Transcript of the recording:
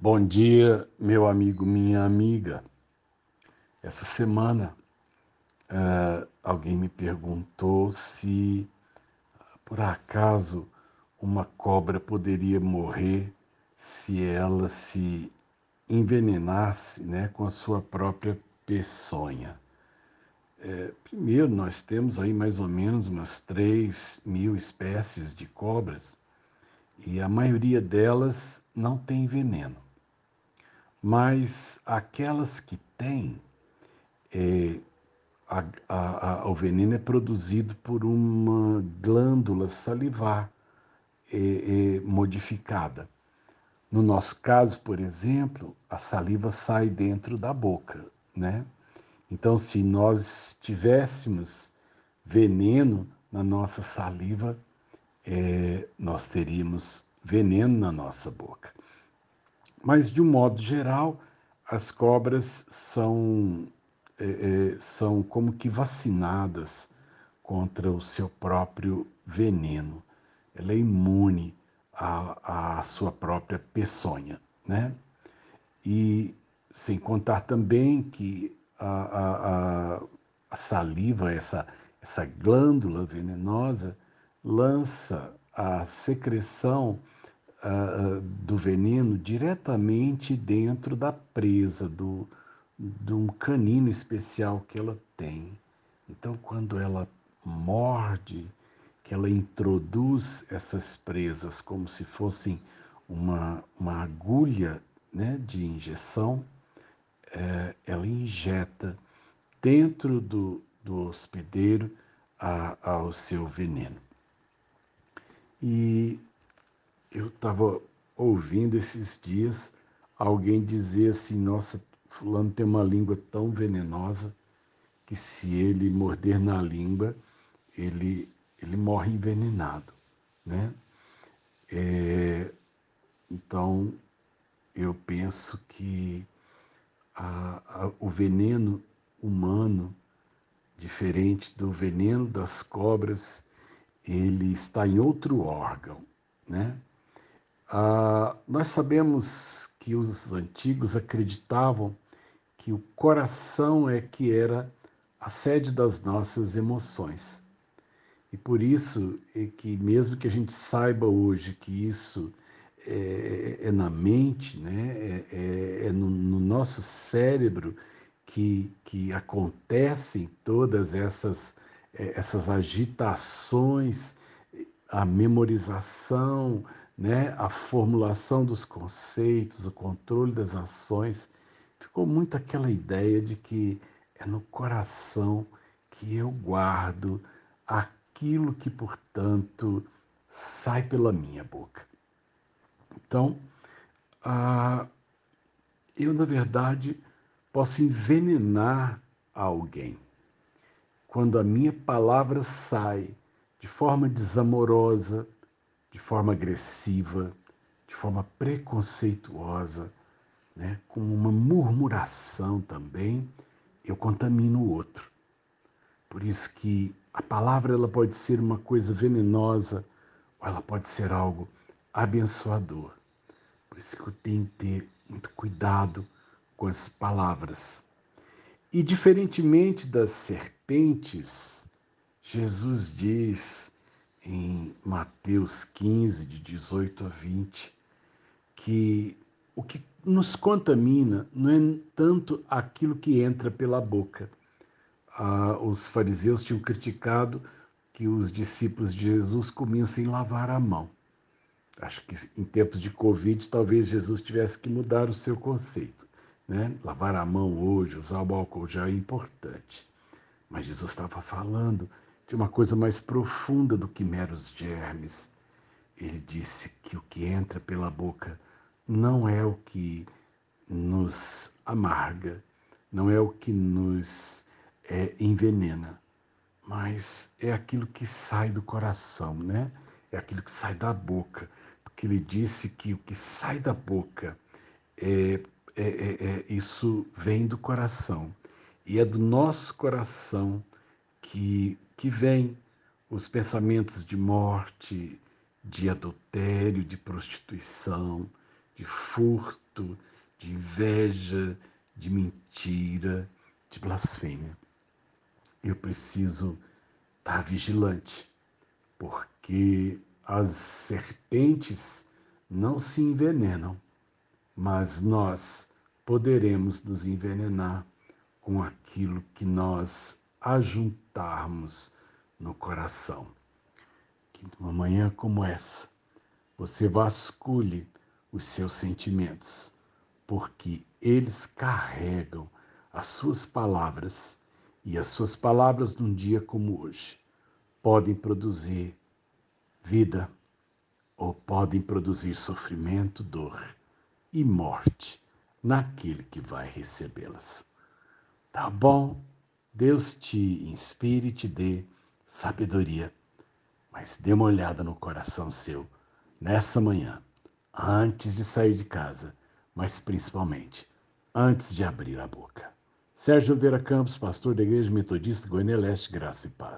Bom dia, meu amigo, minha amiga. Essa semana uh, alguém me perguntou se por acaso uma cobra poderia morrer se ela se envenenasse né, com a sua própria peçonha. É, primeiro, nós temos aí mais ou menos umas 3 mil espécies de cobras e a maioria delas não tem veneno mas aquelas que têm, é, a, a, a, o veneno é produzido por uma glândula salivar é, é, modificada. No nosso caso, por exemplo, a saliva sai dentro da boca, né? Então, se nós tivéssemos veneno na nossa saliva, é, nós teríamos veneno na nossa boca. Mas, de um modo geral, as cobras são, é, é, são como que vacinadas contra o seu próprio veneno. Ela é imune à, à sua própria peçonha, né? E sem contar também que a, a, a, saliva, essa, essa glândula venenosa, lança a secreção uh, do veneno diretamente dentro da presa, do, de um canino especial que ela tem. Então, quando ela morde, que ela introduz essas presas como se fossem uma, uma agulha né, de injeção, é, ela injeta dentro do, do hospedeiro a, ao seu veneno. E eu estava ouvindo esses dias alguém dizer assim: nossa, Fulano tem uma língua tão venenosa que se ele morder na língua, ele, ele morre envenenado, né? É, então, eu penso que a, a, o veneno humano, diferente do veneno das cobras, ele está em outro órgão, né? Ah, nós sabemos que os antigos acreditavam que o coração é que era a sede das nossas emoções. E por isso é que mesmo que a gente saiba hoje que isso é, é na mente, né? é, é, é no, no, nosso cérebro que, que acontecem todas essas, é, essas agitações, a memorização, né, a formulação dos conceitos, o controle das ações, ficou muito aquela ideia de que é no coração que eu guardo aquilo que, portanto, sai pela minha boca. Então, ah, eu, na verdade, posso envenenar alguém. Quando a minha palavra sai de forma desamorosa, de forma agressiva, de forma preconceituosa, né? com uma murmuração também, eu contamino o outro. Por isso que a palavra ela pode ser uma coisa venenosa ou ela pode ser algo abençoador. Por isso que eu tenho que ter muito cuidado com as palavras. E diferentemente das serpentes, Jesus diz em Mateus 15, de 18 a 20, que o que nos contamina não é tanto aquilo que entra pela boca. Ah, os fariseus tinham criticado que os discípulos de Jesus comiam sem lavar a mão. Acho que em tempos de Covid, talvez Jesus tivesse que mudar o seu conceito. Né? Lavar a mão hoje, usar o álcool já é importante. Mas Jesus estava falando de uma coisa mais profunda do que meros germes. Ele disse que o que entra pela boca não é o que nos amarga, não é o que nos é, envenena, mas é aquilo que sai do coração, né? É aquilo que sai da boca, porque ele disse que o que sai da boca é, é, é, é isso vem do coração e é do nosso coração que que vem os pensamentos de morte, de adultério, de prostituição, de furto, de inveja, de mentira, de blasfêmia. Eu preciso estar vigilante, porque as serpentes não se envenenam, mas nós poderemos nos envenenar com aquilo que nós ajuntarmos no coração. Que numa manhã como essa, você vasculhe os seus sentimentos, porque eles carregam as suas palavras e as suas palavras num dia como hoje podem produzir vida ou podem produzir sofrimento, dor e morte naquele que vai recebê-las. Tá bom? Deus te inspire e te dê sabedoria, mas dê uma olhada no coração seu nessa manhã, antes de sair de casa, mas principalmente antes de abrir a boca. Sérgio Vera Campos, pastor da Igreja Metodista Goiânia Leste, Graça e Paz.